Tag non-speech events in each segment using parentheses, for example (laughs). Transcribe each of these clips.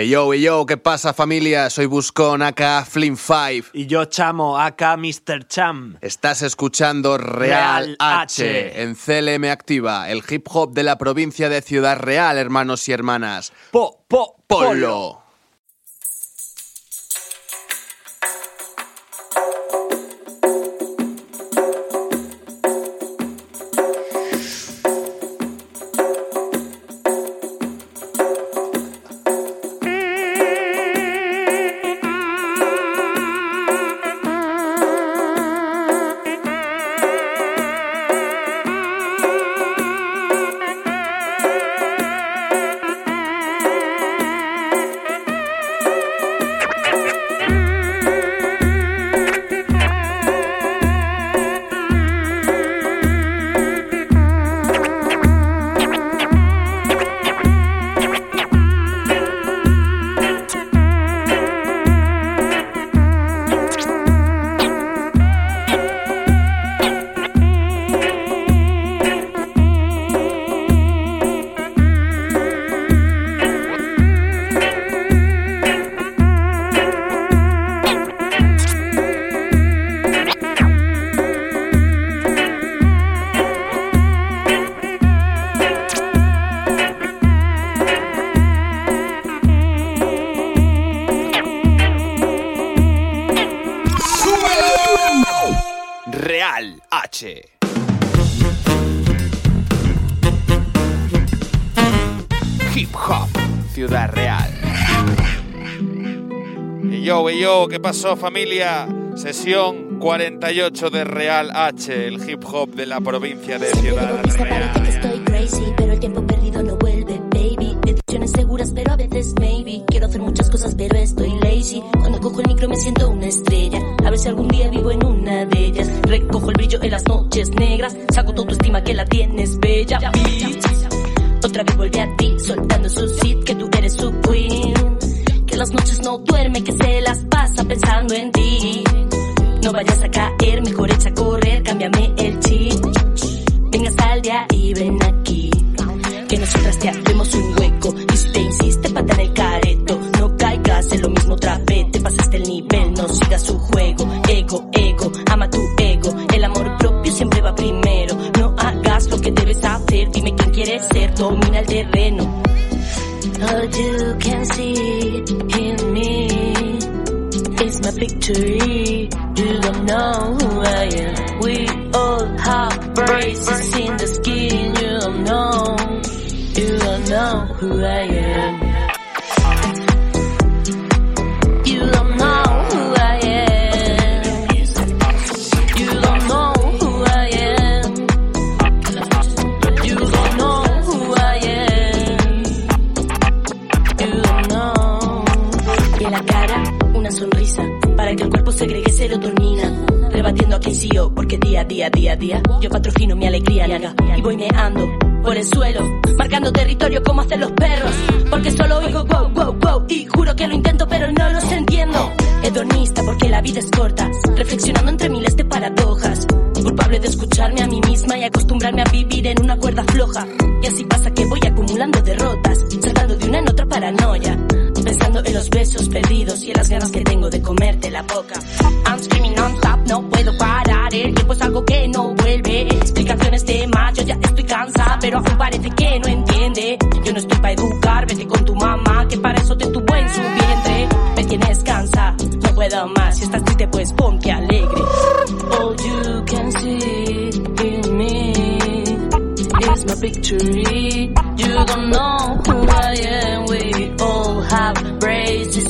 Hey yo, hey yo, ¿qué pasa familia? Soy Buscón, acá Flynn5. Y yo chamo, acá Mr. Cham. Estás escuchando Real, Real H, H. en CLM Activa, el hip hop de la provincia de Ciudad Real, hermanos y hermanas. Po, po, polo. Polo. Yo, yo, ¿qué pasó familia? Sesión 48 de Real H, el hip hop de la provincia de Ciudad parece que Real. estoy crazy, pero el tiempo perdido no vuelve, baby. Decisiones seguras, pero a veces maybe. Quiero hacer muchas cosas, pero estoy lazy. Cuando cojo el micro me siento una estrella. A ver si algún día vivo en una de ellas. Recojo el brillo en las noches negras. Saco tu autoestima que la tienes bella, bitch. Otra vez volví a ti, soltando su seat, que tú eres su queen. Las noches no duerme, que se las pasa pensando en ti. No vayas a caer, mejor echa a correr, cámbiame el chip. Venga, sal de ahí, ven aquí. Que nosotras te hacemos un hueco. Y si te insiste, pata en el careto. No caigas en lo mismo otra vez. Te pasaste el nivel, no sigas su juego. Ego, ego, ama tu ego. El amor propio siempre va primero. No hagas lo que debes hacer. Dime quién quieres ser, domina el terreno. All you can see my victory. You don't know who I am. We all have braces in the skin. You don't know. You don't know who I am. Rebatiendo a quien sí yo, porque día, día, día, día, yo patrocino mi alegría, y voy meando por el suelo, marcando territorio como hacen los perros, porque solo oigo wow, wow, wow, y juro que lo intento, pero no los entiendo. Hedonista, porque la vida es corta, reflexionando entre miles de paradojas. Culpable de escucharme a mí misma y acostumbrarme a vivir en una cuerda floja. Y así pasa que voy acumulando derrotas, saltando de una en otra paranoia. Pensando en los besos perdidos y en las ganas que tengo comerte la boca. I'm screaming non-stop, no puedo parar. El tiempo es algo que no vuelve. Explicaciones de más, yo ya estoy cansada, pero aún parece que no entiende. Yo no estoy para educar, vete con tu mamá, que para eso te tuvo en su vientre. Me tienes cansa, no puedo más. Si estás triste, pues ponte alegre. All you can see in me is my victory. You don't know who I am. We all have braces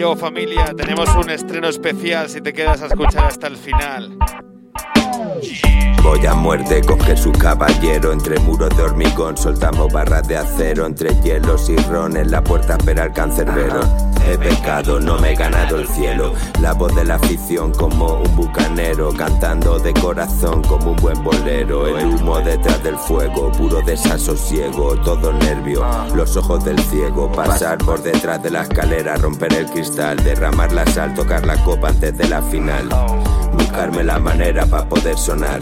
yo, familia, tenemos un estreno especial si te quedas a escuchar hasta el final. Voy a muerte con Jesús Caballero Entre muros de hormigón. Soltamos barras de acero Entre hielos y ron en la puerta espera el cancerbero. He pecado, no me he ganado el cielo. La voz de la afición como un bucanero Cantando de corazón como un buen bolero. El humo detrás del fuego, puro desasosiego Todo nervio, los ojos del ciego Pasar por detrás de la escalera, romper el cristal Derramar la sal, tocar la copa antes de la final Buscarme la manera para poder sonar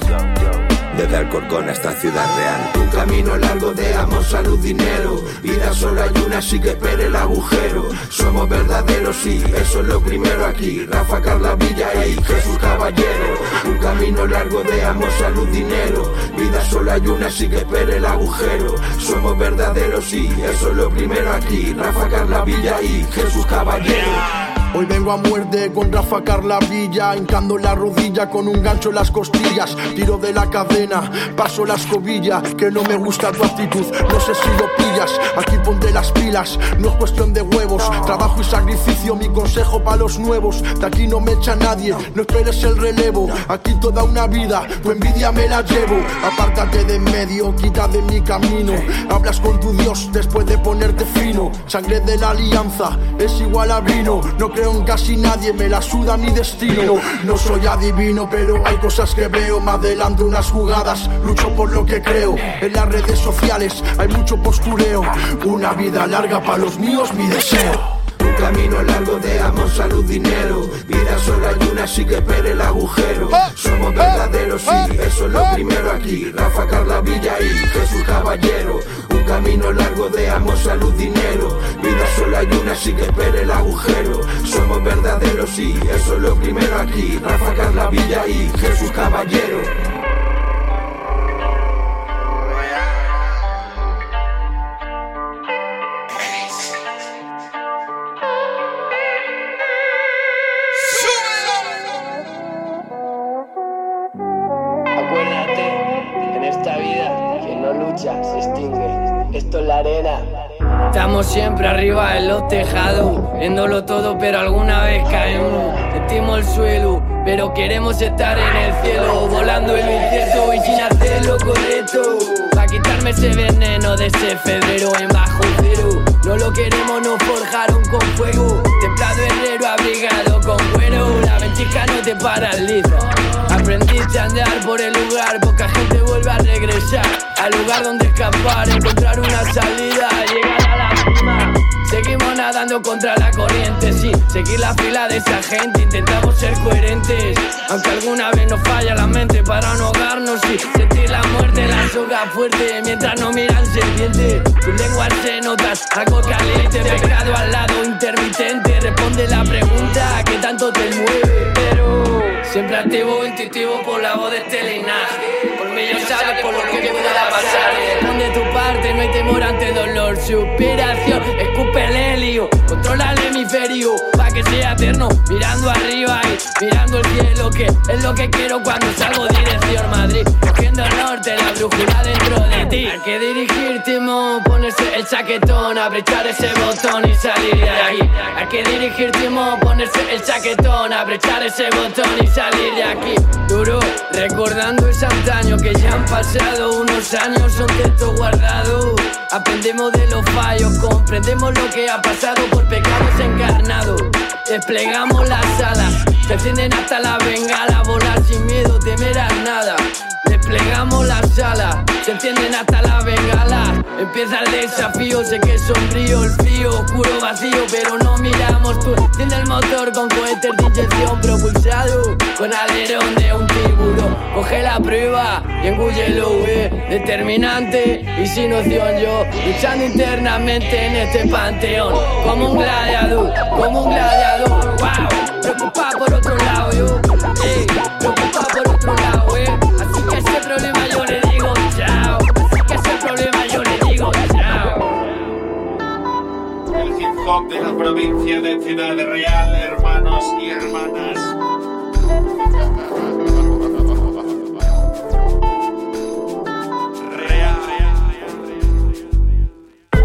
desde Alcorcón hasta Ciudad Real. Un camino largo de amor, salud, dinero. Vida solo hay una, así que espere el agujero. Somos verdaderos, sí, eso es lo primero aquí. Rafa Carla Villa y Jesús Caballero. Un camino largo de amor, salud, dinero. Vida solo hay una, así que espere el agujero. Somos verdaderos, sí, eso es lo primero aquí. Rafa Carla Villa y Jesús Caballero. Hoy vengo a muerte con Rafa Carla Villa, hincando la rodilla con un gancho en las costillas. Tiro de la cadena, paso la escobilla, que no me gusta tu actitud, no sé si lo pillas. Aquí ponte las pilas, no es cuestión de huevos. Trabajo y sacrificio, mi consejo para los nuevos. De aquí no me echa nadie, no esperes el relevo. Aquí toda una vida, tu envidia me la llevo. Apártate de en medio, quita de mi camino. Hablas con tu Dios después de ponerte fino. Sangre de la alianza es igual a vino. No creo en casi nadie, me la suda mi destino. No soy adivino, pero hay cosas que veo. Más adelante unas jugadas, lucho por lo que creo. En las redes sociales hay mucho postureo. Una vida larga para los míos, mi deseo. Un camino largo de amor, salud, dinero. Vida solo hay una, así que espere el agujero. Somos verdaderos, sí, eso es lo primero aquí. Rafa Carla Villa y Jesús Caballero. Un camino largo de amor, salud, dinero. Vida solo hay una, así que espere el agujero. Somos verdaderos, sí, eso es lo primero aquí. Rafa Carla Villa y Jesús Caballero. Estamos siempre arriba en los tejados, viéndolo todo, pero alguna vez caemos. Sentimos el suelo, pero queremos estar en el cielo, volando en lo incierto y sin hacer lo correcto. Pa' quitarme ese veneno de ese febrero en bajo cero. No lo queremos, nos forjaron con fuego. Templado herrero abrigado con cuero. La ventisca no te paraliza. Aprendiste a andar por el lugar, poca gente vuelve a regresar al lugar donde escapar, encontrar una salida, llegar. Seguimos nadando contra la corriente, sí, seguir la fila de esa gente, intentamos ser coherentes, aunque alguna vez nos falla la mente para no ahogarnos y sentir la muerte, la soga fuerte, mientras no miran serpiente, tu lengua se notas algo caliente, pecado al lado intermitente, responde la pregunta que tanto te mueve, pero siempre activo, intuitivo por la voz de este linaje, por mí yo sabes por lo que pueda pasar, responde tu parte, no hay temor ante dolor, superación, helio, controla el hemisferio, pa' que sea eterno, mirando arriba y mirando el cielo, que es lo que quiero cuando salgo dirección Madrid, cogiendo el norte, la brújula dentro de ti, hay que dirigirte, mo, ponerse el chaquetón, abrechar ese botón y salir de aquí, hay que dirigirte, mo, ponerse el chaquetón, abrechar ese botón y salir de aquí, duro, recordando ese antaño que ya han pasado unos años, son textos guardados, aprendemos de los fallos, comprendemos que ha pasado por pecados encarnados. Desplegamos las alas, se hasta la bengala, volar sin miedo, temer a nada. Desplegamos las alas, se encienden hasta la bengala. Empieza el desafío, sé que es sombrío, el frío, oscuro, vacío, pero no miramos tú. Tiene el motor con cohetes de inyección propulsado, con alerón de un tiburón. Coge la prueba y engúyelo, eh. Determinante y sin opción yo, luchando internamente en este panteón. Como un gladiador, como un gladiador, wow. Preocupado por otro lado yo, preocupado de la provincia de Ciudad Real, hermanos y hermanas.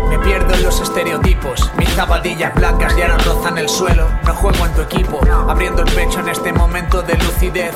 Me pierdo en los estereotipos, mis zapatillas blancas ya no rozan el suelo, no juego en tu equipo, abriendo el pecho en este momento de lucidez,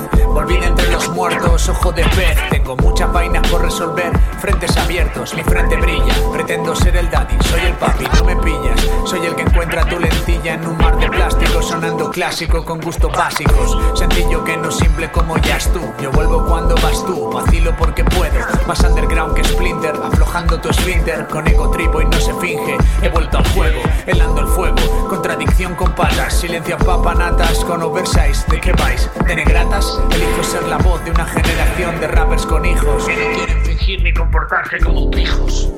Vida entre los muertos, ojo de pez. Tengo muchas vainas por resolver, frentes abiertos, mi frente brilla. Pretendo ser el daddy, soy el papi, no me pillas. Soy el que encuentra tu lentilla en un mar de plástico, sonando clásico con gustos básicos. Sencillo que no simple como ya tú. Yo vuelvo cuando vas tú, vacilo porque puedo. Más underground que Splinter, aflojando tu splinter. Con ego tripo y no se finge. He vuelto al juego, helando el fuego. Contradicción con patas, silencio papanatas con oversize. ¿De qué vais? ¿De negratas? Elijo ser la voz de una generación de rappers con hijos. Que no quieren fingir ni comportarse como pijos.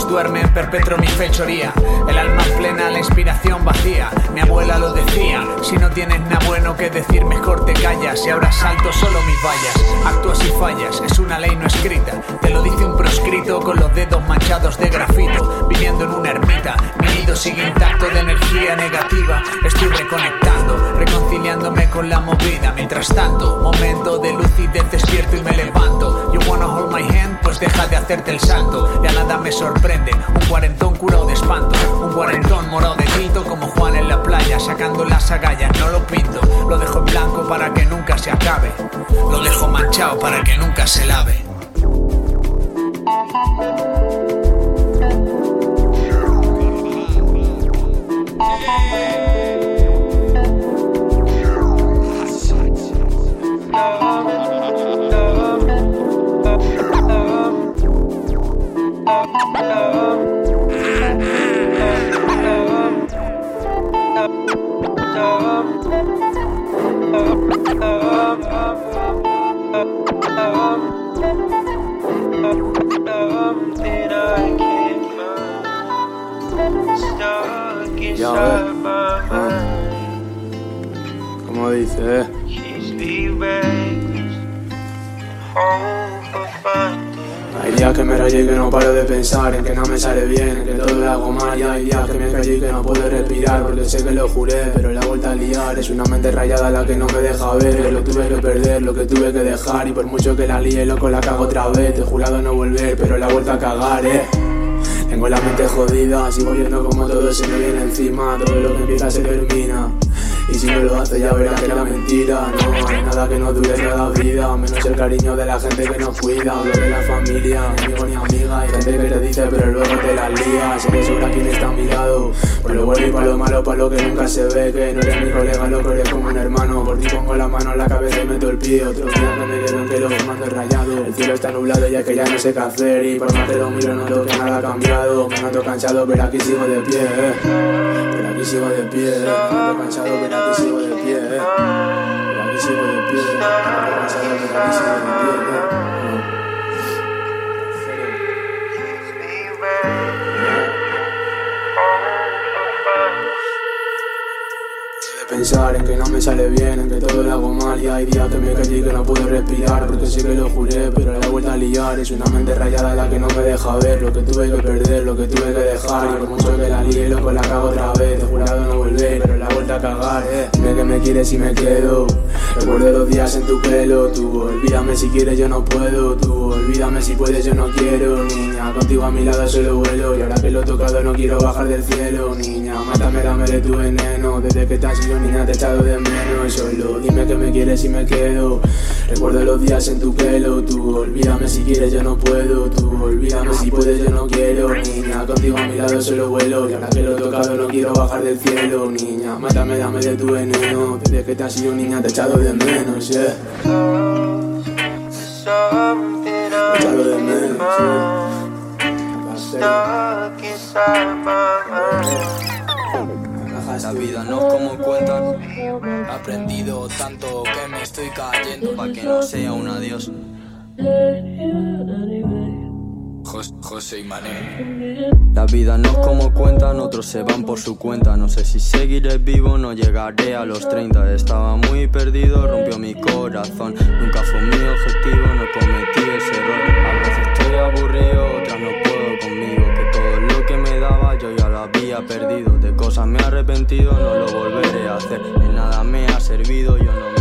Todos duermen, perpetro mi fechoría. El alma plena, la inspiración vacía. Mi abuela lo decía: si no tienes nada bueno que decir, mejor te callas. Y ahora salto solo mis vallas. Actúas y fallas, es una ley no escrita. Te lo dice un proscrito con los dedos manchados de grafito. Viviendo en una sigue intacto de energía negativa. Estoy reconectando, reconciliándome con la movida. Mientras tanto, momento de lucidez, despierto y me levanto. You wanna hold my hand? Pues deja de hacerte el salto. Ya nada me sorprende. Un cuarentón curado de espanto. Un cuarentón morado de grito como Juan en la playa. Sacando las agallas, no lo pinto. Lo dejo en blanco para que nunca se acabe. Lo dejo manchado para que nunca se lave. Stop. Ya. Ah. Dice, eh. Hay días que me rayé que no paro de pensar en que no me sale bien, en que todo lo hago mal y hay días que me callé que no puedo respirar porque sé que lo juré, pero la vuelta a liar es una mente rayada la que no me deja ver, lo tuve que perder, lo que tuve que dejar y por mucho que la líe loco la cago otra vez, te he jurado no volver, pero la vuelta a cagar, eh. Tengo la mente jodida, sigo viendo como todo se me viene encima, todo lo que empieza se termina. Y si no lo hace ya verás que era mentira. No hay nada que no dure toda vida Menos el cariño de la gente que nos cuida. Hablo de la familia, ni amigo ni amiga Hay gente que te dice pero luego te la lía. Que sobra quien está a mi lado Por lo bueno y para lo malo, para lo que nunca se ve. Que no eres mi colega, loco, eres como un hermano. Por ti pongo la mano en la cabeza y meto el pie. Otro día que me quedo entero fumando el rayado. El cielo está nublado ya que ya no sé qué hacer. Y por más que lo miro noto que nada ha cambiado. Me noto cansado pero aquí sigo de pie eh. Aquí sigo de pie noto cansado pero aquí sigo de pie eh. Pero aquí sigo de pie noto cansado pero aquí sigo de pie pensar en que no me sale bien, en que todo lo hago mal. Y hay días que me callé y que no puedo respirar porque sé que lo juré, pero la vuelta a liar. Es una mente rayada la que no me deja ver lo que tuve que perder, lo que tuve que dejar. Y por mucho que la lié loco la cago otra vez, he jurado no volver, pero la vuelta a cagar, eh. Dime que me quieres y me quedo, recuerdo los días en tu pelo, tú olvídame si quieres yo no puedo, tú olvídame si puedes yo no quiero, niña, contigo a mi lado solo vuelo. Y ahora que lo he tocado no quiero bajar del cielo, niña, mátame, dame de tu veneno, desde que te has ido niña te he echado de menos Solo. Dime que me quieres y me quedo. Recuerdo los días en tu pelo. Tú olvídame si quieres yo no puedo. Tú olvídame si puedes yo no quiero. Niña, contigo a mi lado solo vuelo. Y ahora que lo he tocado no quiero bajar del cielo. Niña, mátame, dame de tu veneno. Desde que te has ido niña te he echado de menos, yeah. Te he echado de menos, yeah La vida no es como cuentan. He aprendido tanto que me estoy cayendo para que no sea un adiós. Jos- José y Mané. La vida no es como cuentan, otros se van por su cuenta. No sé si seguiré vivo, no llegaré a los 30. Estaba muy perdido, rompió mi corazón. Nunca fue mi objetivo, no cometí ese error. A veces estoy aburrido, otras no puedo conmigo. Yo ya lo había perdido. De cosas me he arrepentido, no lo volveré a hacer. De nada me ha servido, yo no me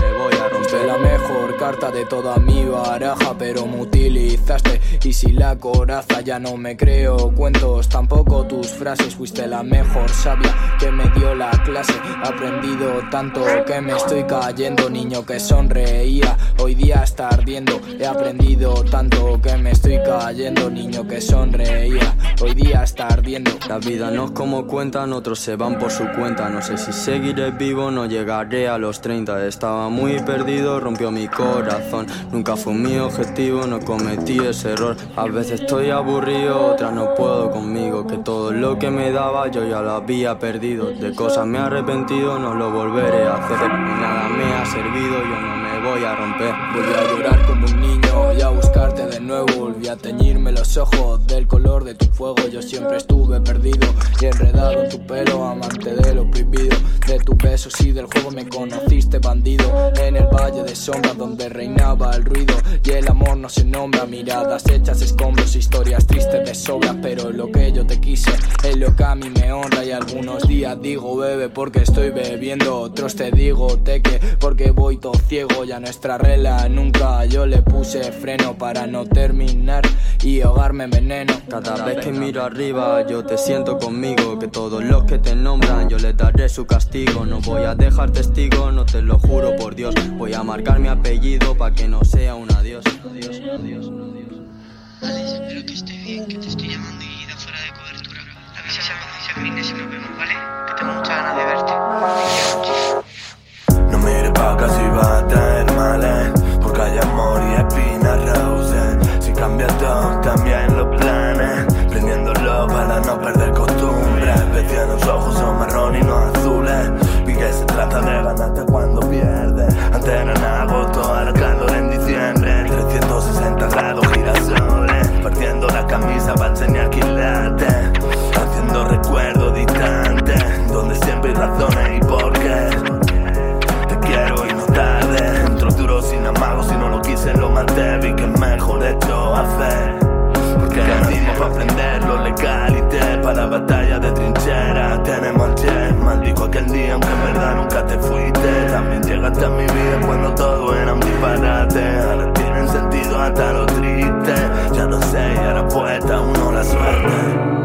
Supe la mejor carta de toda mi baraja, pero me utilizaste. Y si la coraza ya no me creo cuentos, tampoco tus frases. Fuiste la mejor sabia que me dio la clase. He aprendido tanto que me estoy cayendo, niño que sonreía. Hoy día está ardiendo. He aprendido tanto que me estoy cayendo, niño que sonreía. Hoy día está ardiendo. La vida no es como cuentan, otros se van por su cuenta. No sé si seguiré vivo, no llegaré a los 30. Estaba muy perdido, rompió mi corazón. Nunca fue mi objetivo, no cometí ese error. A veces estoy aburrido, otras no puedo conmigo. Que todo lo que me daba yo ya lo había perdido. De cosas me he arrepentido, no lo volveré a hacer. Nada me ha servido, yo no me voy a romper. Volví a llorar como un niño y a buscarte de nuevo. A teñirme los ojos del color de tu fuego. Yo siempre estuve perdido y enredado en tu pelo, amante de lo prohibido. De tus besos y del juego me conociste bandido. En el valle de sombras donde reinaba el ruido y el amor no se nombra. Miradas hechas escombros, historias tristes de sobra. Pero lo que yo te quise es lo que a mí me honra. Y algunos días digo bebe porque estoy bebiendo. Otros te digo teque porque voy todo ciego. Ya nuestra regla nunca yo le puse freno para no terminar y ahogarme en veneno. Cada vez que miro arriba yo te siento conmigo Que todos los que te nombran yo les daré su castigo No voy a dejar testigo, no te lo juro por Dios Voy a marcar mi apellido para que no sea un adiós Adiós, adiós, Alex, espero que esté bien, que te estoy llamando y da fuera de cobertura. Avisa cuando se termine si nos vemos, ¿vale? Que tengo muchas ganas de verte. Te quiero muchísimo. No mires pa' acá si va a traer males ojos son marrón y no azules. Y que se trata de ganarte cuando pierdes. Antes en agosto, ahora calor en diciembre. 360 grados girasoles. Partiendo la camisa para enseñar quilates Haciendo recuerdos distantes Donde siempre hay razones y por qué. Te quiero y no tarde. Entro duro sin amagos si no lo quise lo más débil que mejor hecho fe Porque nacimos para aprender lo legal y te Para batalla de trinchera. Tenemos el Maldigo aquel día aunque en verdad nunca te fuiste. También llegaste a mi vida cuando todo era un disparate. Ahora tienen sentido hasta lo triste. Ya lo sé y ahora puesta uno la suerte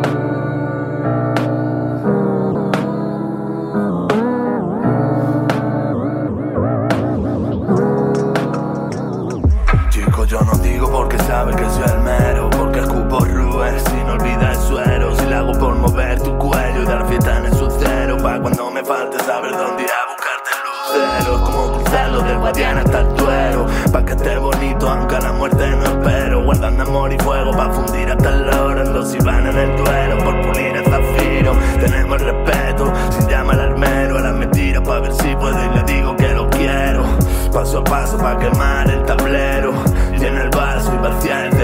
me falte saber dónde ir a buscarte luceros. Como cruzarlo de Guadiana hasta el Tuero. Pa' que esté bonito, aunque a la muerte no espero. Guardando amor y fuego pa' fundir hasta el oro. En los Iván en el duelo, por pulir el zafiro. Tenemos respeto, sin llamar al armero. A las mentiras pa' ver si puedo y le digo que lo quiero. Paso a paso pa' quemar el tablero. Llena el vaso y vaciar el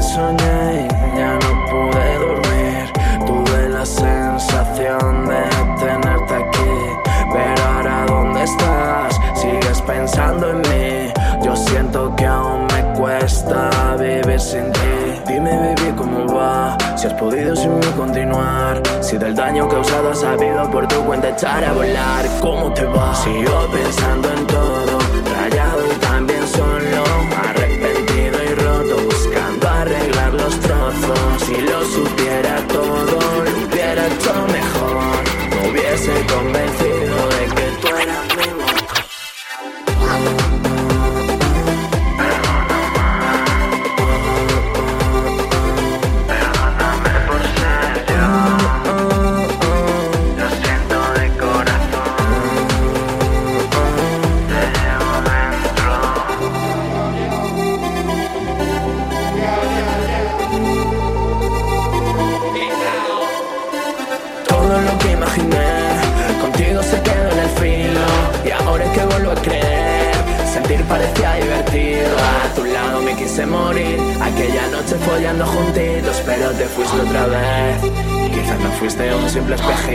soñé y ya no pude dormir. Tuve la sensación de tenerte aquí, pero ahora ¿dónde estás? Sigues pensando en mí. Yo siento que aún me cuesta vivir sin ti. Dime, baby, cómo va. Si has podido sin mí continuar. Si del daño causado has sabido por tu cuenta echar a volar. ¿Cómo te va? Sigo pensando en todo, rayado y también solo. Arreglar los trozos. Si lo supiera todo, lo hubiera hecho mejor. Me hubiese convencido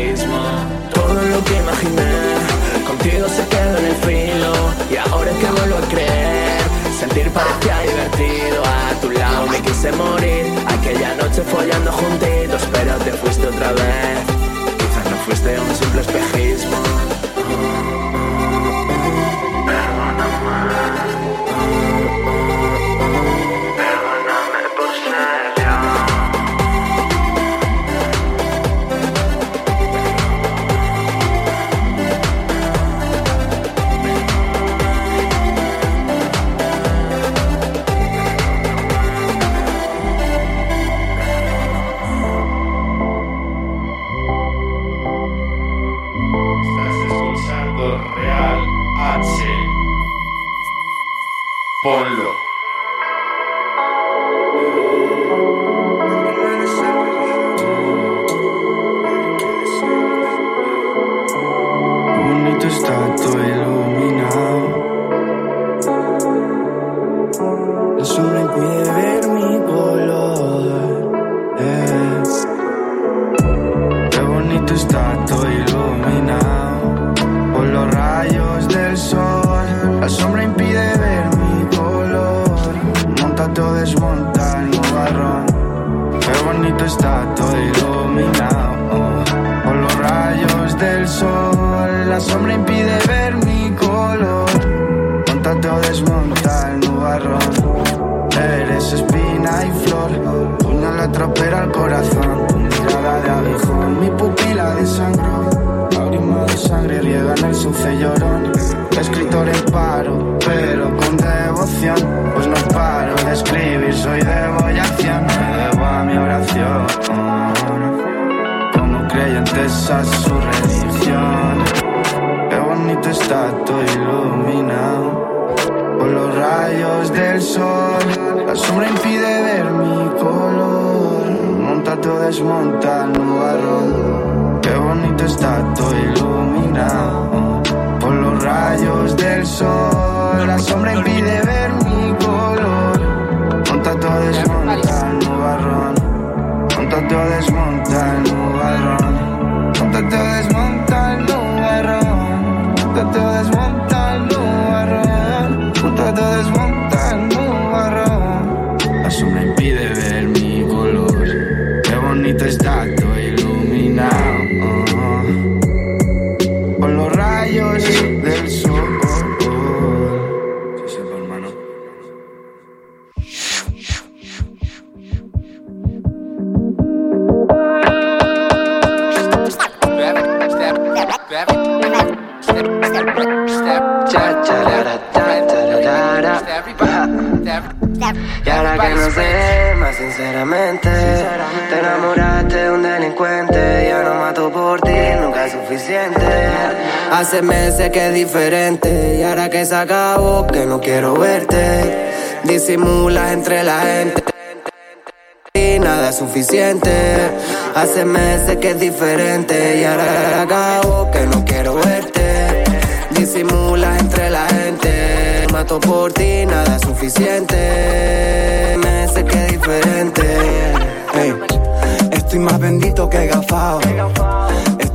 Todo lo que imaginé contigo se quedó en el filo y ahora que vuelvo a creer. Sentir parecía divertido. A tu lado me quise morir. Aquella noche follando juntitos, pero te fuiste otra vez. Quizás no fuiste un simple espejismo. Bonito Hace meses que es diferente. Y ahora que se acabó, que no quiero verte. Disimulas entre la gente. Y nada es suficiente. Hace meses que es diferente. Y ahora que se que no quiero verte. Disimulas entre la gente. Mato por ti, nada es suficiente. Meses que es diferente. Estoy más bendito que gafao.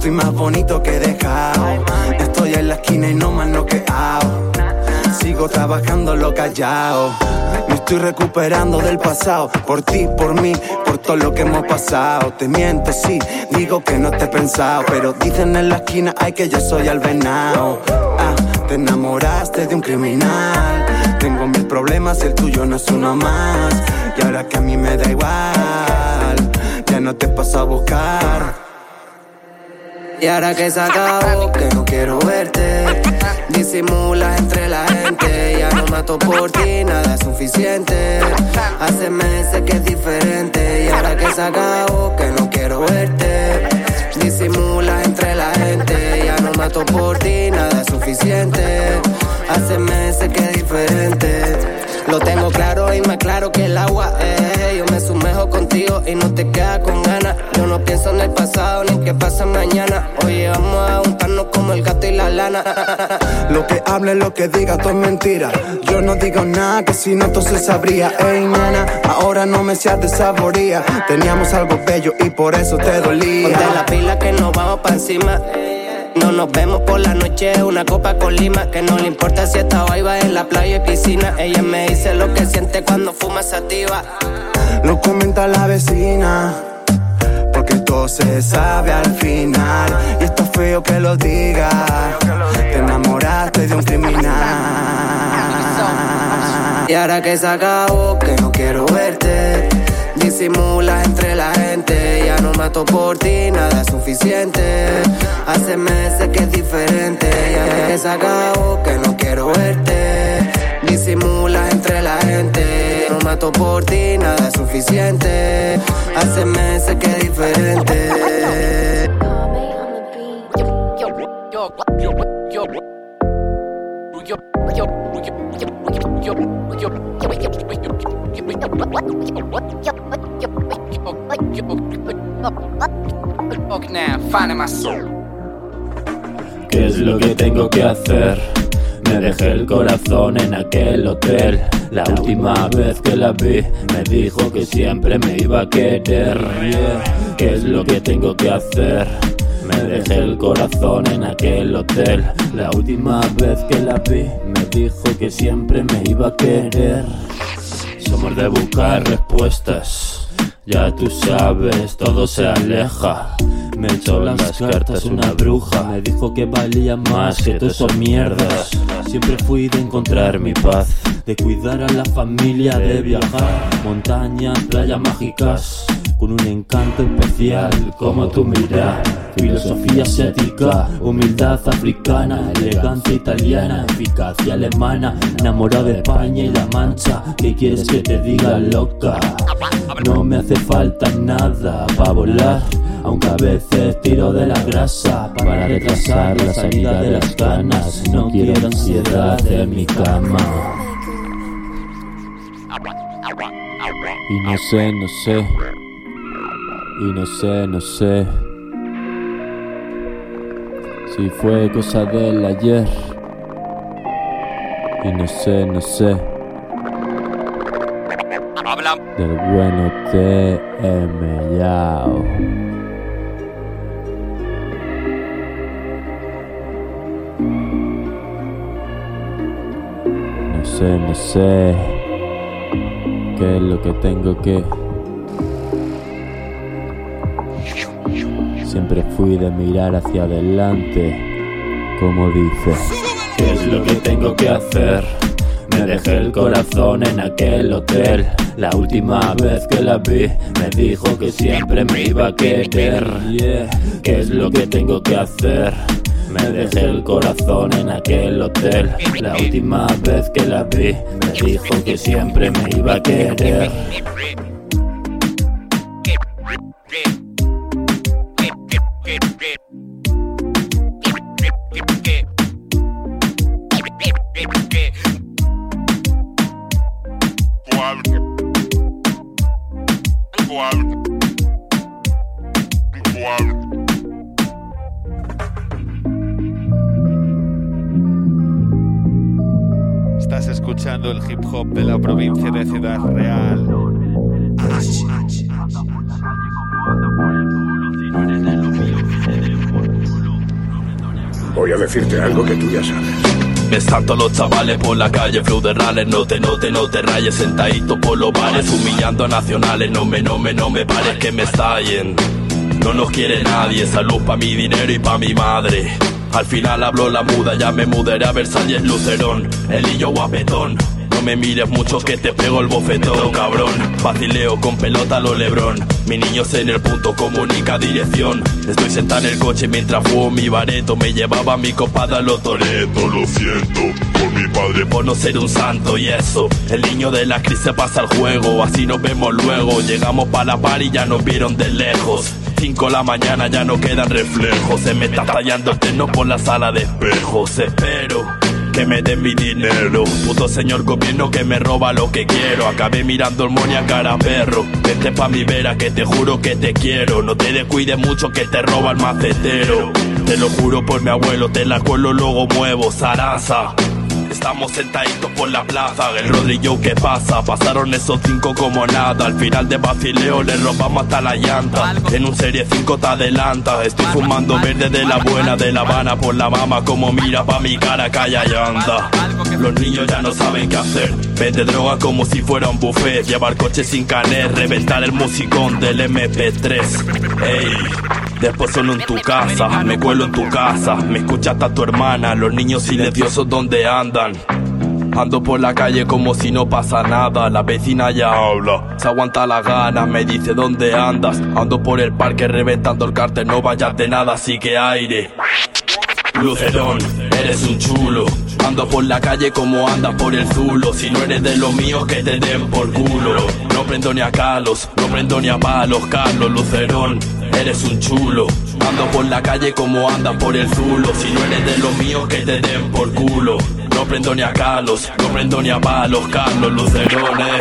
Estoy más bonito que dejado. Estoy en la esquina y no más noqueado. Sigo trabajando lo callado. Me estoy recuperando del pasado. Por ti, por mí, por todo lo que hemos pasado. Te miento, sí, digo que no te he pensado. Pero dicen en la esquina, ay, que yo soy el venado. Ah, te enamoraste de un criminal. Tengo mil problemas, el tuyo no es uno más. Y ahora que a mí me da igual, ya no te paso a buscar. Y ahora que se acabó, que no quiero verte. Disimulas entre la gente Ya no mato por ti, nada suficiente. Hace meses que es diferente Y ahora que se acabó, que no quiero verte. Disimulas entre la gente Ya no mato por ti, nada suficiente. Hace meses que es diferente Lo tengo claro y más claro que el agua eh. Yo me sumerjo contigo y no te quedas con ganas. Yo no pienso en el pasado ni en qué pasa mañana. Oye, vamos a juntarnos como el gato y la lana. Lo que hable, lo que diga, todo es mentira. Yo no digo nada que si no, entonces sabría. Ey, nana, ahora no me seas de saboría Teníamos algo bello y por eso te dolía. Ponte la pila que nos vamos pa' encima no nos vemos por la noche, una copa con lima Que no le importa si esta va en la playa y piscina. Ella me dice lo que siente cuando fuma sativa. Lo comenta la vecina Porque todo se sabe al final. Y esto es feo que lo diga. Te enamoraste de un criminal. Y ahora que se acabó, que no quiero verte Disimulas entre la gente Ya no mato por ti, nada suficiente Hace meses que es diferente Ya que se acabó, que no quiero verte Disimulas entre la gente No mato por ti, nada suficiente Hace meses que es diferente ¿Qué es lo que tengo que hacer? Me dejé el corazón en aquel hotel. La última vez que la vi, me dijo que siempre me iba a querer. ¿Qué es lo que tengo que hacer? Me dejé el corazón en aquel hotel. La última vez que la vi, me dijo que siempre me iba a querer. Somos de buscar respuestas. Ya tú sabes, todo se aleja. Me echó las cartas una bruja. Me dijo que valía más que todas esas mierdas. Siempre fui de encontrar mi paz, de cuidar a la familia, de viajar. Montañas, playas mágicas, con un encanto especial, como tu mirar. Filosofía asiática, humildad africana, elegancia italiana, eficacia alemana, enamorado de España y la mancha. ¿Qué quieres que te diga, loca? No me hace falta nada para volar. Aunque a veces tiro de la grasa para retrasar la salida de las ganas. No quiero ansiedad en mi cama. Y no sé, no sé. Y no sé, no sé. Si fue cosa del ayer. Y no sé, no sé. Del bueno TM Yao. No sé, no sé qué es lo que tengo que. Siempre fui de mirar hacia adelante, como dice. ¿Qué es lo que tengo que hacer? Me dejé el corazón en aquel hotel. La última vez que la vi, me dijo que siempre me iba a querer. ¿Qué es lo que tengo que hacer? Me dejé el corazón en aquel hotel. La última vez que la vi, me dijo que siempre me iba a querer. El hip hop de la provincia de Ciudad Real. Voy a decirte algo que tú ya sabes. Ves tanto los chavales por la calle, flow de rales, no te, no te, no te rayes, sentadito por los bares, humillando a nacionales, no me, no me, no me pares que me estallen. No nos quiere nadie, salud pa' mi dinero y pa' mi madre. Al final hablo la muda, ya me mudaré a Versalles Lucerón, el guapetón. Me mires mucho que te pego el bofetón, cabrón. Vacileo con pelota lo lebrón. Mi niño en el punto comunica dirección. Estoy sentado en el coche mientras fumo mi bareto. Me llevaba mi copada a los toretos. Lo siento por mi padre por no ser un santo y eso. El niño de la crisis pasa al juego. Así nos vemos luego. Llegamos pa' la par y ya nos vieron de lejos. 5 la mañana ya no quedan reflejos. Se me está tallando el terno por la sala de espejos. Espero que me den mi dinero. Puto señor gobierno que me roba lo que quiero. Acabé mirando el money a cara perro. Vete pa' mi vera que te juro que te quiero. No te descuides mucho que te roba el macetero. Te lo juro por mi abuelo, te la cuelo luego muevo. Zaraza. Estamos sentaditos por la plaza, el Rodrillo ¿qué pasa? Pasaron esos cinco como nada, al final de vacileo le robamos hasta la llanta. En un serie 5 te adelanta, estoy fumando verde de la buena de La Habana por la mama como mira pa' mi cara calla y anda. Los niños ya no saben qué hacer, vende droga como si fuera un buffet, llevar coche sin canet, reventar el musicón del MP3. Ey. Después solo en tu casa, me cuelo en tu casa, me escucha hasta tu hermana, los niños silenciosos donde andan. Ando por la calle como si no pasa nada, la vecina ya habla, se aguanta la gana, me dice dónde andas. Ando por el parque reventando el cartel, no vayas de nada, así que aire. Lucerón, eres un chulo. Ando por la calle como anda por el zulo. Si no eres de los míos, que te den por culo. No prendo ni a calos, no prendo ni a palos, Carlos Lucerón, eres un chulo. Ando por la calle como anda por el zulo. Si no eres de los míos, que te den por culo. No prendo ni a calos, no prendo ni a palos, Carlos Lucerón, eh.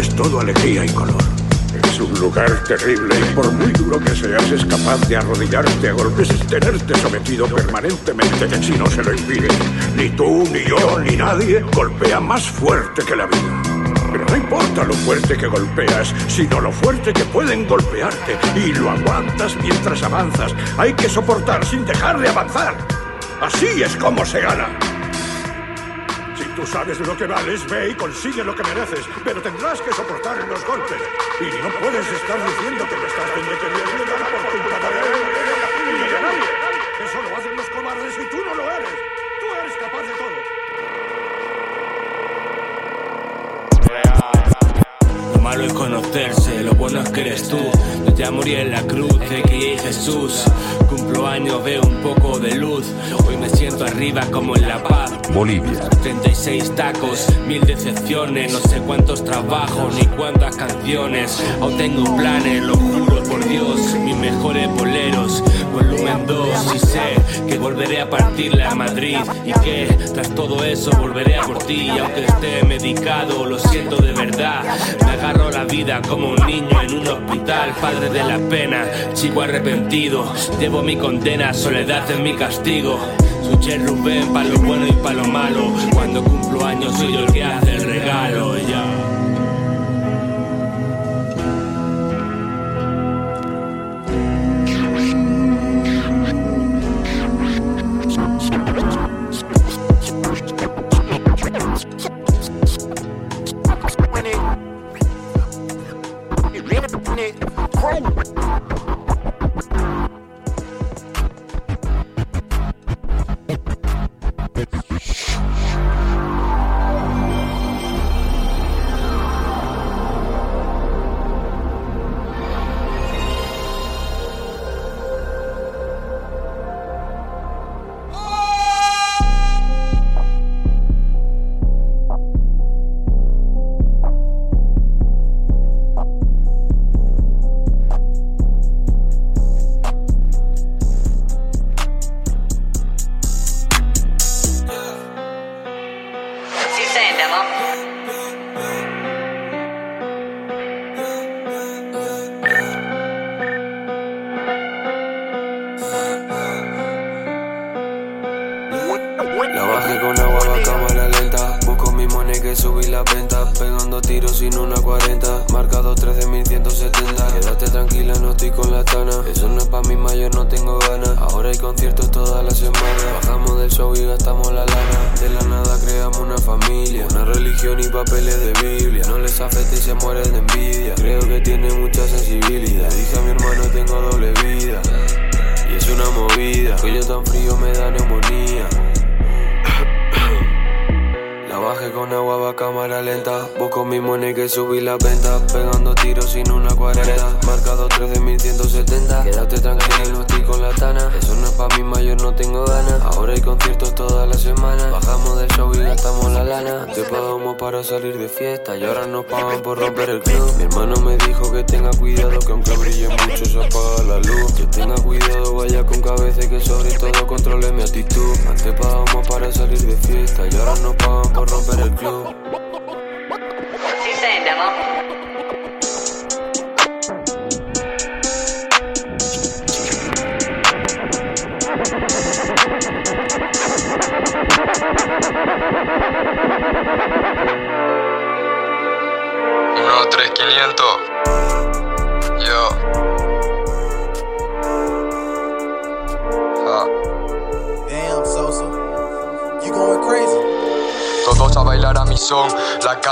Es todo alegría y color. Es un lugar terrible y por muy duro que seas es capaz de arrodillarte a golpes y tenerte sometido permanentemente que si no se lo impide. Ni tú, ni yo, ni nadie golpea más fuerte que la vida. Pero no importa lo fuerte que golpeas, sino lo fuerte que pueden golpearte. Y lo aguantas mientras avanzas. Hay que soportar sin dejar de avanzar. Así es como se gana. Tú sabes lo que vales, ve y consigue lo que mereces, pero tendrás que soportar los golpes. Y no puedes estar diciendo que me estás queriendo ganar por culpa de él de nadie. Eso lo hacen los cobardes y tú no lo eres malo es conocerse, lo bueno es que eres tú. Yo ya morí en la cruz, de que Jesús. Cumplo años, veo un poco de luz. Hoy me siento arriba como en La Paz. Bolivia. 36 tacos, mil decepciones, no sé cuántos trabajos ni cuántas canciones. Aún tengo planes, lo juro por Dios, mis mejores boleros. Volumen 2 y sé que volveré a partirle a Madrid y que tras todo eso volveré a por ti. Y aunque esté medicado, lo siento de verdad. Me agarro la vida como un niño en un hospital, padre de la pena, chico arrepentido. Llevo mi condena, soledad es mi castigo. Soy Che Rubén pa' lo bueno y pa' lo malo. Cuando cumplo años soy yo el que hace el regalo.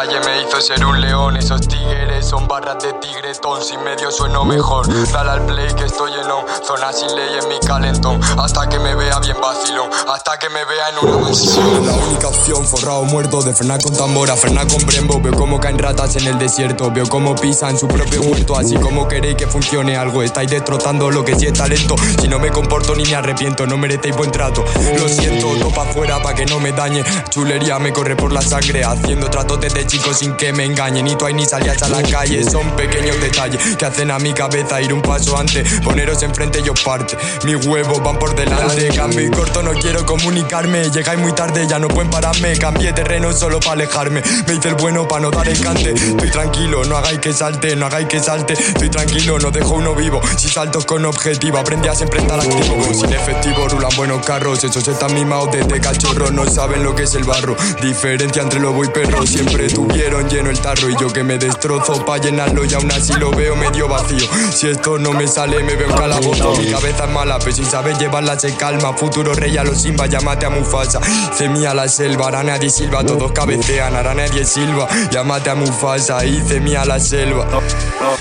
Calle me hizo ser un león. Esos tigres son barras de tigretón. Sin medio sueno mejor. Dale al play que estoy en on. Zona sin ley en mi calentón. Hasta que me vea bien vacilón. Hasta que me vea en una mansión. La única opción, forrado muerto, de frenar con tambora, frenar con brembo. Veo cómo caen ratas en el desierto, veo cómo pisan su propio huerto. Así como queréis que funcione algo, estáis destrozando lo que sí es talento. Si no me comporto ni me arrepiento, no merecéis buen trato. Lo siento, topa afuera pa' que no me dañe. Chulería me corre por la sangre, haciendo tratos desde sin que me engañen. Ni tú ahí ni salías a la calle, son pequeños detalles que hacen a mi cabeza ir un paso antes. Poneros enfrente y os parte. Mis huevos van por delante, cambio y corto, no quiero comunicarme. Llegáis muy tarde, ya no pueden pararme. Cambié terreno solo para alejarme. Me hice el bueno para no dar el cante. Estoy tranquilo, no hagáis que salte, no hagáis que salte. Estoy tranquilo, no dejo uno vivo. Si saltos con objetivo, aprendí a siempre estar activo. Sin efectivo, rulan buenos carros. Esos están mimados desde cachorro, no saben lo que es el barro. Diferencia entre lobo y perro. Siempre tuvieron lleno el tarro. Y yo que me destrozo para llenarlo y aún así lo veo medio vacío. Si esto no me sale, me veo calabozo. Mi cabeza es mala, pero sin saber llevarla se calma. Futuro rey a los Simba, llámate a Mufasa. Hice a la selva, ahora nadie silba, todos cabecean, ahora nadie silba. Llámate a Mufasa, hice mía la selva.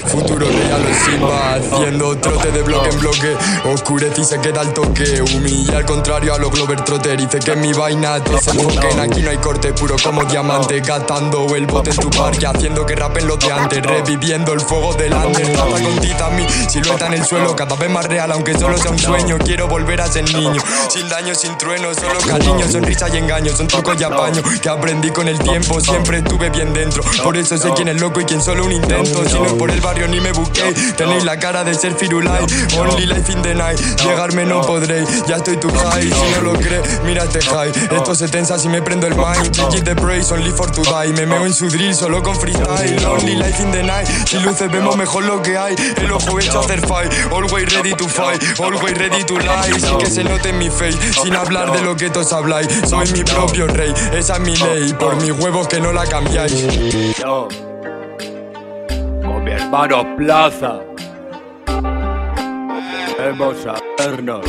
Futuro rey a los haciendo trote de bloque en bloque. Oscurece y se queda al toque. Humilla al contrario a los Glover Trotter. Dice que mi vaina todos se enfoquen. Aquí no hay corte, puro como diamante. Gastando el bote en tu parque, haciendo que rapen los de antes. Reviviendo el fuego delante. Trata con tita mi silueta en el suelo, cada vez más real, aunque solo sea un sueño. Quiero volver a ser niño, sin daño, sin trueno, solo cariño, sonrisa y engaño. Son trucos y apaño que aprendí con el tiempo. Siempre estuve bien dentro, por eso sé quién es loco y quién solo un intento. Si no por el barrio ni me busqué, tenéis la cara de ser firulai. Only life in the night, llegarme no podréis. Ya estoy tu high, si no lo crees, mira este high. Esto se tensa si me prendo el mind. Take it the praise, only for to die. Me meo en su drill solo con freestyle. Only life in the night, sin luces vemos mejor lo que hay. El ojo hecho hacer fight, always ready to fight, always ready to lie. Sin que se note en mi face, sin hablar de lo que todos habláis. Soy mi propio rey, esa es mi ley. Por mis huevos que no la cambiáis. Hermano Plaza, vamos a vernos.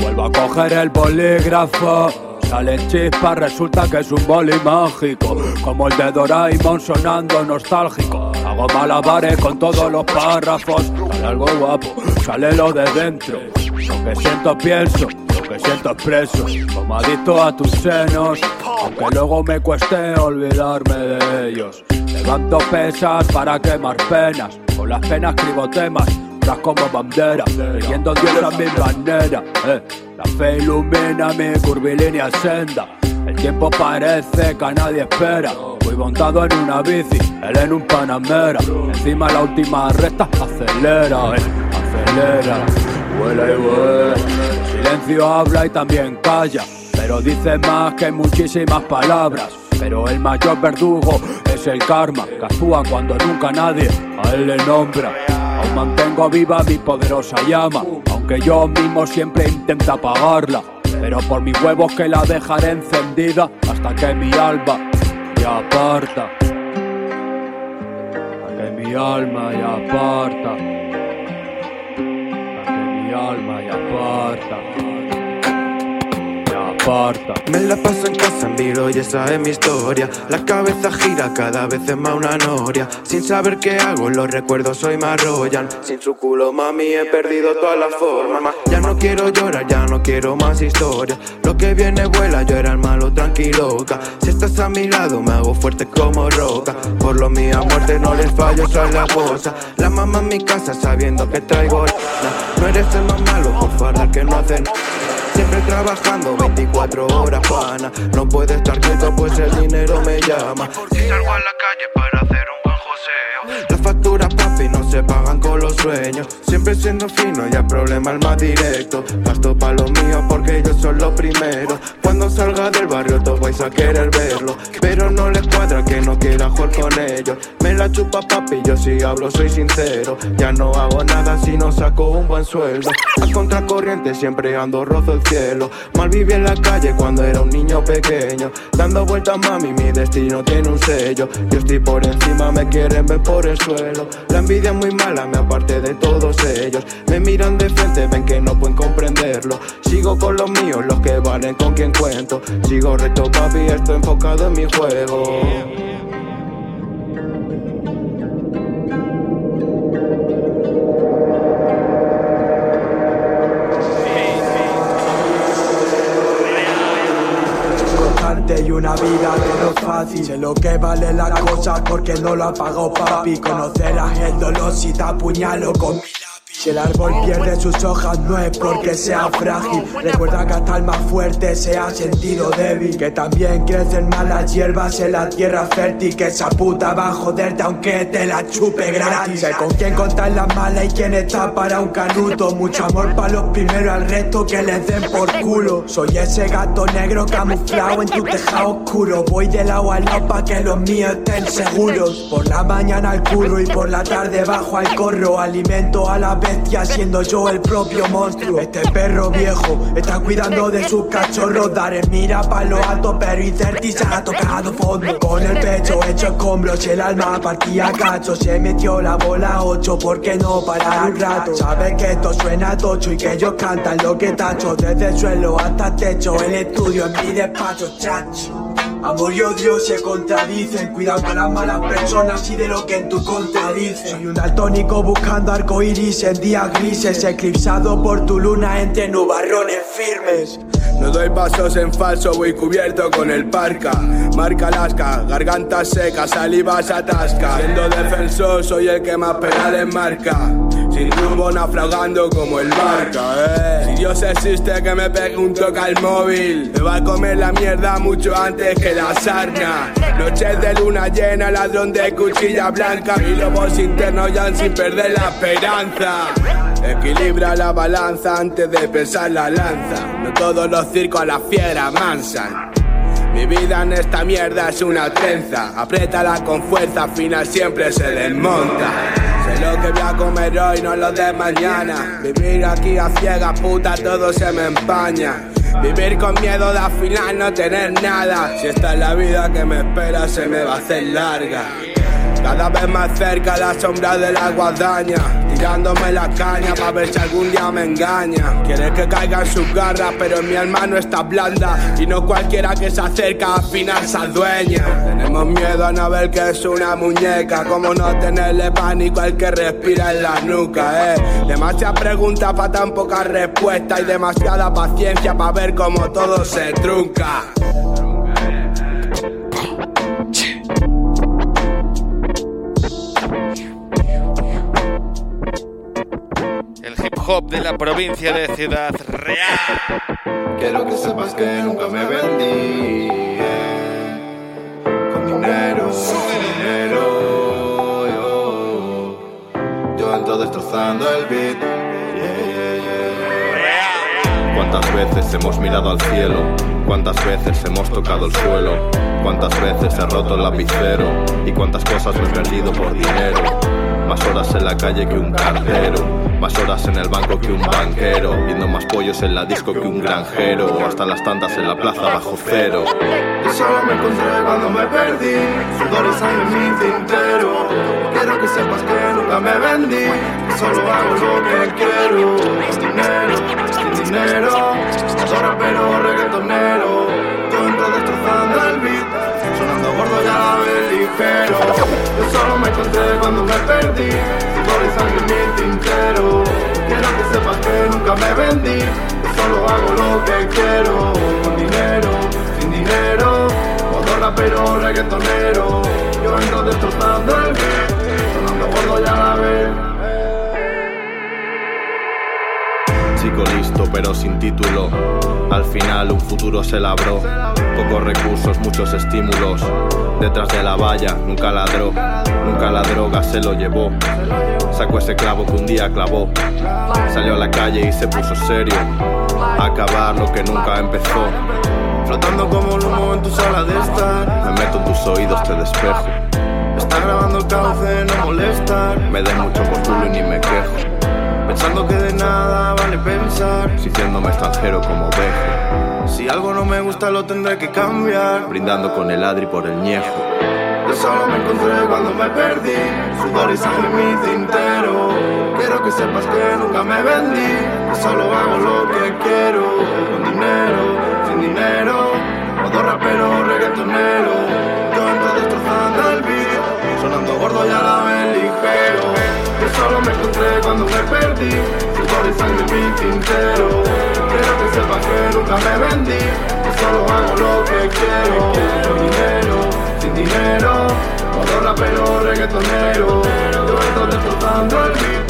Vuelvo a coger el bolígrafo. Sale chispa, resulta que es un boli mágico. Como el de Doraemon sonando nostálgico. Hago malabares con todos los párrafos. Sale algo guapo, sale lo de dentro. Lo que siento pienso, lo que siento expreso. Como a tus senos. Aunque luego me cueste olvidarme de ellos. Levanto pesas para quemar penas. Con las penas escribo temas tras como bandera, leyendo Dios a mi manera. La fe ilumina mi curvilínea senda. El tiempo parece que a nadie espera. Voy montado en una bici, él en un panamera. Encima la última recta acelera, eh, acelera. Huele y huele. Silencio habla y también calla. Pero dice más que muchísimas palabras. Pero el mayor verdugo es el karma, que actúa cuando nunca nadie a él le nombra. Aún mantengo viva mi poderosa llama, aunque yo mismo siempre intento apagarla. Pero por mis huevos que la dejaré encendida hasta que mi alma ya aparta. Hasta que mi alma ya aparta. Hasta que mi alma ya aparta. Me la paso en casa en vilo y esa es mi historia. La cabeza gira cada vez es más una noria. Sin saber qué hago, los recuerdos hoy me arrollan. Sin su culo, mami, he perdido todas las formas. Ya no quiero llorar, ya no quiero más historia. Lo que viene vuela, yo era el malo tranquiloca. Si estás a mi lado, me hago fuerte como roca. Por lo mío, a muerte no les fallo, soy la cosa. La mamá en mi casa sabiendo que traigo. No eres el más malo, por fardar que no hacen Siempre trabajando 24 horas, pana. No puedo estar quieto, pues el dinero me llama. Si salgo a la calle para sueños. Siempre siendo fino y el problema el más directo. Gasto pa' lo mío porque ellos son los primeros. Cuando salga del barrio, todos vais a querer verlo. Pero no les cuadra que no quiera jugar con ellos. Me la chupa, papi, yo si hablo, soy sincero. Ya no hago nada si no saco un buen sueldo. A contracorriente siempre ando rozo el cielo. Mal viví en la calle cuando era un niño pequeño. Dando vueltas, mami, mi destino tiene un sello. Yo estoy por encima, me quieren ver por el suelo. La envidia es muy mala, me de todos ellos. Me miran de frente, ven que no pueden comprenderlo. Sigo con los míos, los que valen con quien cuento. Sigo recto, papi, estoy enfocado en mi juego. Una vida que no es fácil. Sé lo que vale la cosa porque no lo ha pagado papi. Conocerás el dolor si te apuñalo con mi lápiz. Si el árbol pierde sus hojas no es porque sea frágil. Recuerda que hasta el más fuerte se ha sentido débil. Que también crecen malas hierbas en la tierra fértil. Que esa puta va a joderte aunque te la chupe gratis. Sé con quién contar las malas y quién está para un canuto. Mucho amor para los primeros al resto que les den por culo. Soy ese gato negro camuflado en tu tejado oscuro. Voy de lado al lado pa' que los míos estén seguros. Por la mañana al curro y por la tarde bajo al corro. Alimento a la bestia siendo yo el propio monstruo. Este perro viejo está cuidando de sus cachorros. Daré mira pa' lo alto, pero incerti se ha tocado fondo. Con el pecho hecho escombros y el alma partía cacho. Se metió la bola 8, ¿por qué no parar un rato? Sabes que esto suena tocho y que ellos cantan lo que tacho. Desde el suelo hasta techo, el estudio en mi despacho, chacho. Amor y odio se contradicen Cuidado con las malas personas y de lo que en tu contra dicen Soy un daltónico buscando arcoiris en días grises Eclipsado por tu luna entre nubarrones firmes No doy pasos en falso, voy cubierto con el parca. Marca Alaska, garganta seca, saliva se atasca. Siendo defensor, soy el que más penales marca. Sin rumbo, naufragando como el barca, eh. Si Dios existe, que me pegue un toque al móvil. Me va a comer la mierda mucho antes que la sarna. Noches de luna llena, ladrón de cuchilla blanca. Y lobos internos ya sin perder la esperanza. Equilibra la balanza antes de pesar la lanza. No todos los circos a la fiera mansan. Mi vida en esta mierda es una trenza. Apriétala con fuerza, al final siempre se desmonta. Sé lo que voy a comer hoy, no lo de mañana. Vivir aquí a ciegas, puta, todo se me empaña. Vivir con miedo de al final no tener nada. Si esta es la vida que me espera, se me va a hacer larga. Cada vez más cerca la sombra de la guadaña. Tirándome la caña pa' ver si algún día me engaña. Quiere que caiga en sus garras pero mi alma no está blanda. Y no cualquiera que se acerca al final se adueña Tenemos miedo a no ver que es una muñeca. Como no tenerle pánico al que respira en la nuca, eh. Demasiadas preguntas pa' tan poca respuesta Y demasiada paciencia pa' ver cómo todo se trunca hop de la provincia de Ciudad Real. Quiero que sepas que nunca me vendí. eh. Con dinero, con dinero. Yo, yo entro destrozando el beat. Yeah. ¿Cuántas veces hemos mirado al cielo? ¿Cuántas veces hemos tocado el suelo? ¿Cuántas veces he roto el lapicero? ¿Y cuántas cosas me he perdido por dinero? Más horas en la calle que un cartero Más horas en el banco que un banquero, viendo más pollos en la disco que un granjero, hasta las tantas en la plaza bajo cero. Yo solo me encontré cuando me perdí, sudor y sangre en mi tintero. Quiero que sepas que nunca me vendí, solo hago lo que quiero. Sin dinero, sin dinero, adoro pero reggaetonero. Yo solo me encontré cuando me perdí, y sangre en mi tintero. Quiero que sepas que nunca me vendí, que solo hago lo que quiero. Con dinero, sin dinero, modo rapero, reggaetonero. Yo entro destrozando el beat, sonando gordo ya la ve. Chico listo pero sin título. Al final un futuro se labró. Pocos recursos, muchos estímulos. Detrás de la valla, nunca ladró. Nunca la droga se lo llevó. Sacó ese clavo que un día clavó. Salió a la calle y se puso serio. A acabar lo que nunca empezó. Flotando como el humo en tu sala de estar. Me meto en tus oídos, te despejo. Está grabando el cauce, no molestar. Me den mucho por culo y ni me quejo. Pensando que de nada vale pensar. Sintiéndome extranjero como vejo. Si algo no me gusta lo tendré que cambiar. Brindando con el adri por el ñejo. Yo solo me encontré cuando me perdí. Sudor y sangre en mi tintero. Quiero que sepas que nunca me vendí. Que solo hago lo que quiero. Con dinero, sin dinero. Modo rapero, reggaetonero. Yo entro destrozando el beat. Sonando gordo ya la ven ligero. Yo solo me encontré cuando me perdí. Sudor y sangre en mi tintero. Quiero que sepas que nunca me vendí. Que solo hago lo que quiero. Con dinero, sin dinero. Modo rapero, reggaetonero. Yo destrozando el beat.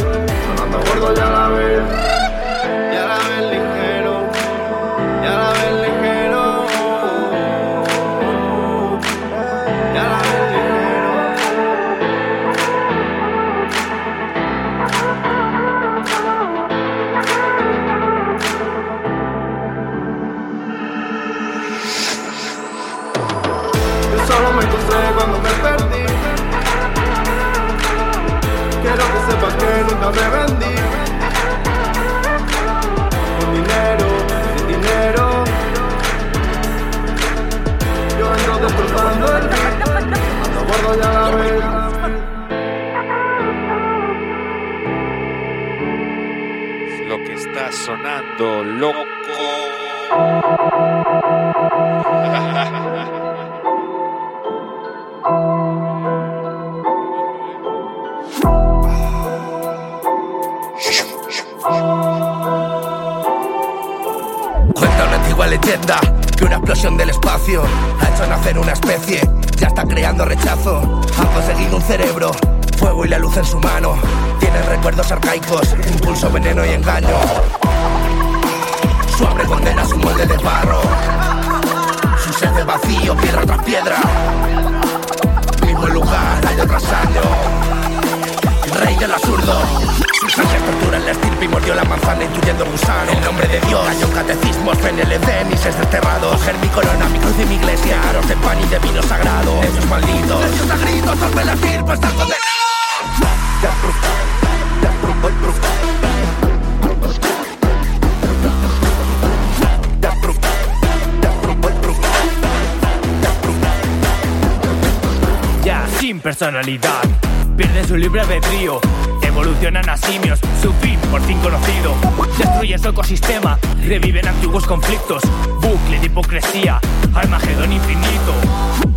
Personalidad, pierden su libre albedrío, evolucionan a simios, su fin por fin conocido. Destruyen su ecosistema, reviven antiguos conflictos, bucle de hipocresía, Armagedón infinito.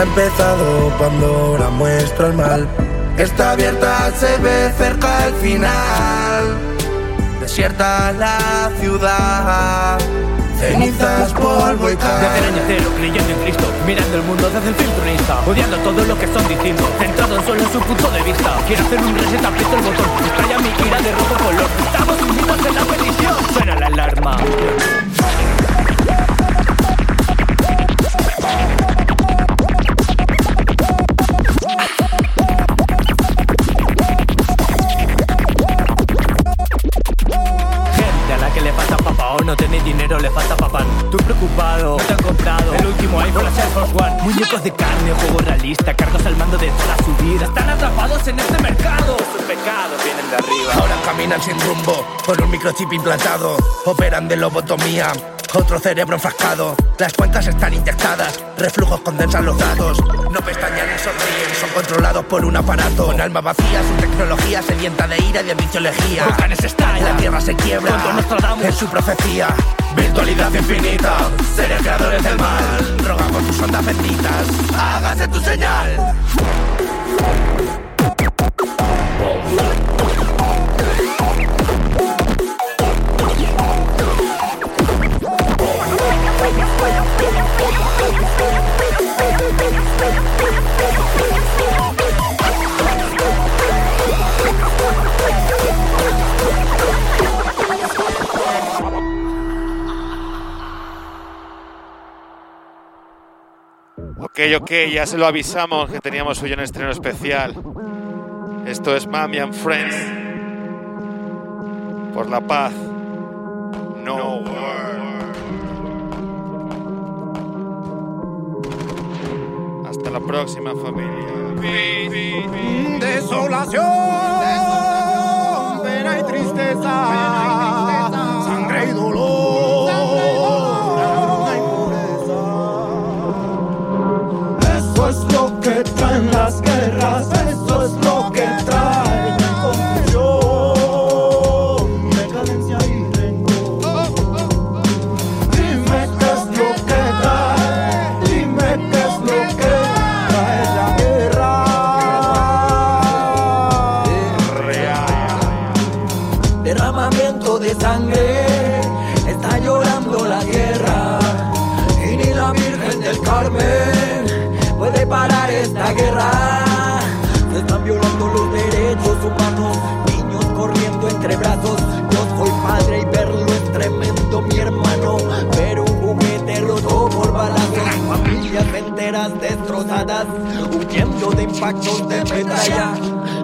Ha empezado Pandora, muestra el mal. Está abierta, se ve cerca el final. Desierta la ciudad. Cenizas, polvo y Desde el cal. año cero, creyendo en Cristo, mirando el mundo desde el filtro Insta, odiando todo lo que son distintos, centrado solo en su punto de vista. Quiero hacer un reset, aprieto el botón, estalla mi ira de rojo color. Estamos unidos en la petición. Suena la alarma. Le falta papá. Tú preocupado, no te han comprado el último iPhone, la Force One. Muñecos de carne, juego realista, cargos al mando de toda su vida. Están atrapados en este mercado. Sus pecados vienen de arriba. Ahora caminan sin rumbo, con un microchip implantado. Operan de lobotomía, otro cerebro enfrascado. Las cuentas están inyectadas, reflujos condensan los datos. No pestañean ni sonríen, son controlados por un aparato. Con alma vacía, su tecnología sedienta de ira y de lejía. Volcanes estallan. La tierra se quiebra. Cuando Nostradamus. En su profecía. Virtualidad infinita, seres creadores del mal. Rogamos tus ondas benditas, hágase tu señal. Ok, ok, ya se lo avisamos que teníamos hoy un estreno especial. Esto es Mami and Friends. Por la paz. No war. Hasta la próxima familia. Desolación, pena y tristeza, guerras, enteras destrozadas, huyendo de impactos de metralla.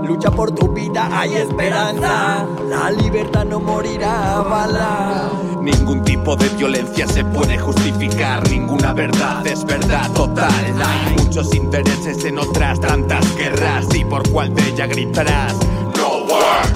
Lucha por tu vida, hay esperanza. La libertad no morirá a bala. Ningún tipo de violencia se puede justificar, ninguna verdad es verdad total. Hay muchos intereses en otras tantas guerras y por cuál de ella gritarás. No war,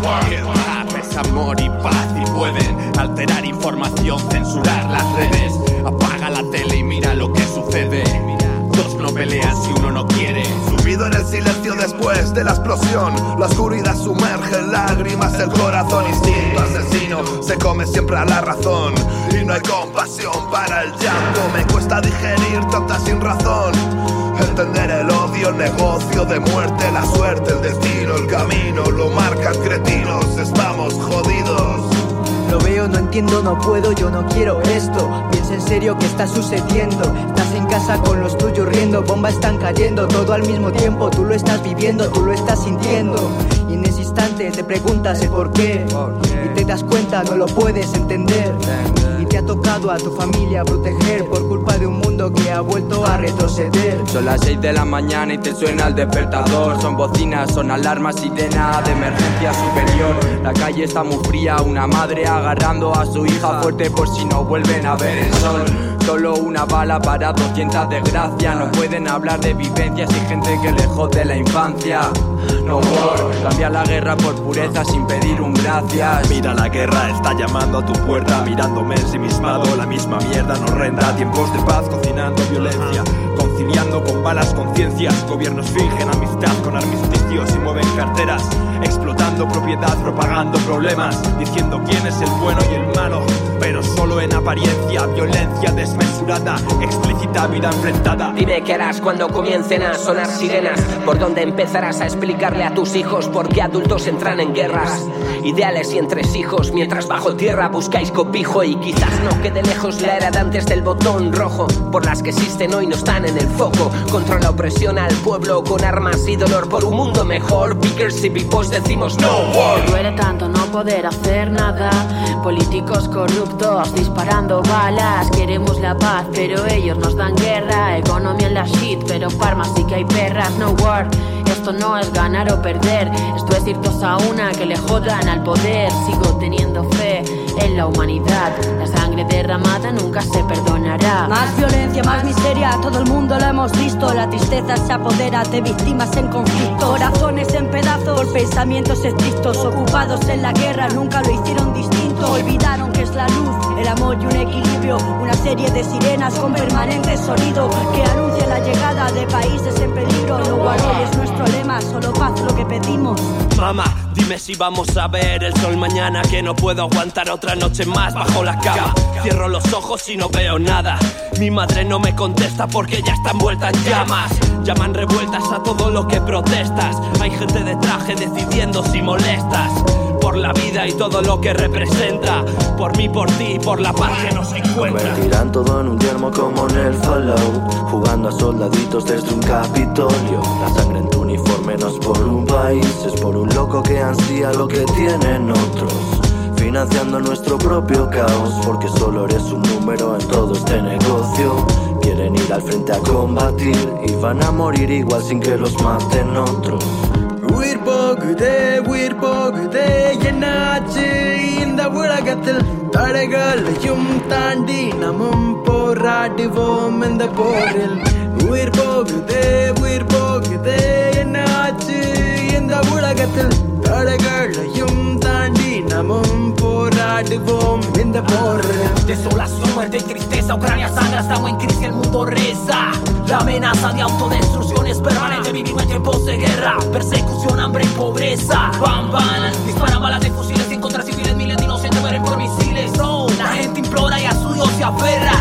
es amor y paz y pueden alterar información, censurar las redes. Apaga la tele y mira lo que sucede. Dos no pelean si uno no quiere. Sumido en el silencio después de la explosión, la oscuridad sumerge en lágrimas el corazón. Instinto asesino se come siempre a la razón y no hay compasión para el llanto. Me cuesta digerir tanta sin razón. Entender el odio, el negocio de muerte, la suerte, el destino, el camino, lo marcan cretinos, estamos jodidos. Lo veo, no entiendo, no puedo, yo no quiero esto. Piensa en serio qué está sucediendo. Casa con los tuyos riendo, bombas están cayendo, todo al mismo tiempo. Tú lo estás viviendo, tú lo estás sintiendo. Y en ese instante te preguntas el por qué. Y te das cuenta, no lo puedes entender. Y te ha tocado a tu familia proteger por culpa de un mundo que ha vuelto a retroceder. Son las 6 de la mañana y te suena el despertador. Son bocinas, son alarmas, sirena de emergencia superior. La calle está muy fría, una madre agarrando a su hija fuerte por si no vuelven a ver el sol. Solo una bala para 200 desgracias. No pueden hablar de vivencias y gente que lejos de la infancia. No war, cambia la guerra por pureza sin pedir un gracias. Mira, la guerra está llamando a tu puerta, mirándome ensimismado. La misma mierda nos renta. Tiempos de paz, cocinando violencia, conciliando con balas conciencias. Gobiernos fingen amistad con armisticios y mueven carteras, explotando propiedad, propagando problemas, diciendo quién es el bueno y el malo. Pero solo en apariencia, violencia desmesurada, explícita vida enfrentada. Dime qué harás cuando comiencen a sonar sirenas. Por dónde empezarás a explicarle a tus hijos por qué adultos entran en guerras. Ideales y entresijos, mientras bajo tierra buscáis cobijo. Y quizás no quede lejos la era de antes del botón rojo. Por las que existen hoy no están en el foco. Contra la opresión al pueblo con armas y dolor por un mundo mejor. Pickers y pipos decimos no war. Duele tanto no poder hacer nada. Políticos corruptos disparando balas. Queremos la paz, pero ellos nos dan guerra. Economía en la shit, pero farma sí que hay perras. No war. Esto no es ganar o perder, esto es ir dos a una que le jodan al poder. Sigo teniendo fe en la humanidad, la sangre derramada nunca se perdonará. Más violencia, más miseria, todo el mundo lo hemos visto. La tristeza se apodera de víctimas en conflicto, corazones en pedazos, pensamientos estrictos, ocupados en la guerra, nunca lo hicieron distinto. Olvidaron que es la luz, el amor y un equilibrio, una serie de sirenas con permanente sonido que anuncia la llegada de países en peligro. No war es nuestro lema, solo paz lo que pedimos. Mamá, dime si vamos a ver el sol mañana que no puedo aguantar otra noche más bajo la cama. Cierro los ojos y no veo nada. Mi madre no me contesta porque ya está envuelta en llamas. Llaman revueltas a todo lo que protestas. Hay gente de traje decidiendo si molestas. Por la vida y todo lo que representa. Por mí, por ti, por la paz que nos encuentra. Convertirán todo en un yermo como en el Fallout. Jugando a soldaditos desde un Capitolio. La sangre en tu uniforme no es por un país Es por un loco que ansía lo que tienen otros. Financiando nuestro propio caos Porque solo eres un número en todo este negocio. Quieren ir al frente a combatir Y van a morir igual sin que los maten otros உயிர் போகுதே உயிர் போகுதே. என்னாச்சு இந்த உலகத்தில்? தடைகளையும் தாண்டி நமும் போராடுவோம் இந்த போரில். உயிர் போகுதே உயிர் போகுதே. என்னாச்சு இந்த உலகத்தில்? தடைகளையும் தாண்டி dinamım Ardivom in the border Desolación, de tristeza, Ucrania sangra, estamos en crisis, el mundo reza. La amenaza de autodestrucción es permanente, vivimos en tiempos de guerra Persecución, hambre y pobreza. Bam, bam, disparan balas de fusiles sin contra civiles Miles de inocentes mueren por misiles. No, La gente implora y a su Dios se aferra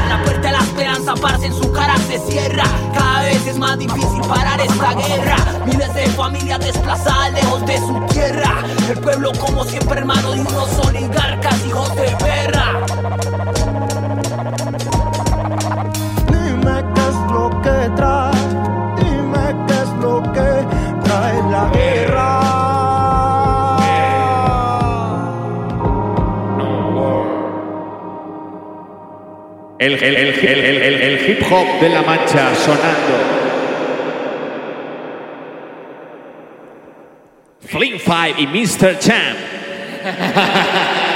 parce en su cara se cierra. Cada vez es más difícil parar esta guerra. Miles de familias desplazadas lejos de su tierra. El pueblo como siempre hermano de unos oligarcas, hijos de perra. Dime qué es lo que trae, El, el- el- el- hip hop de la mancha sonando. Fling Five y Mr. Champ. (laughs)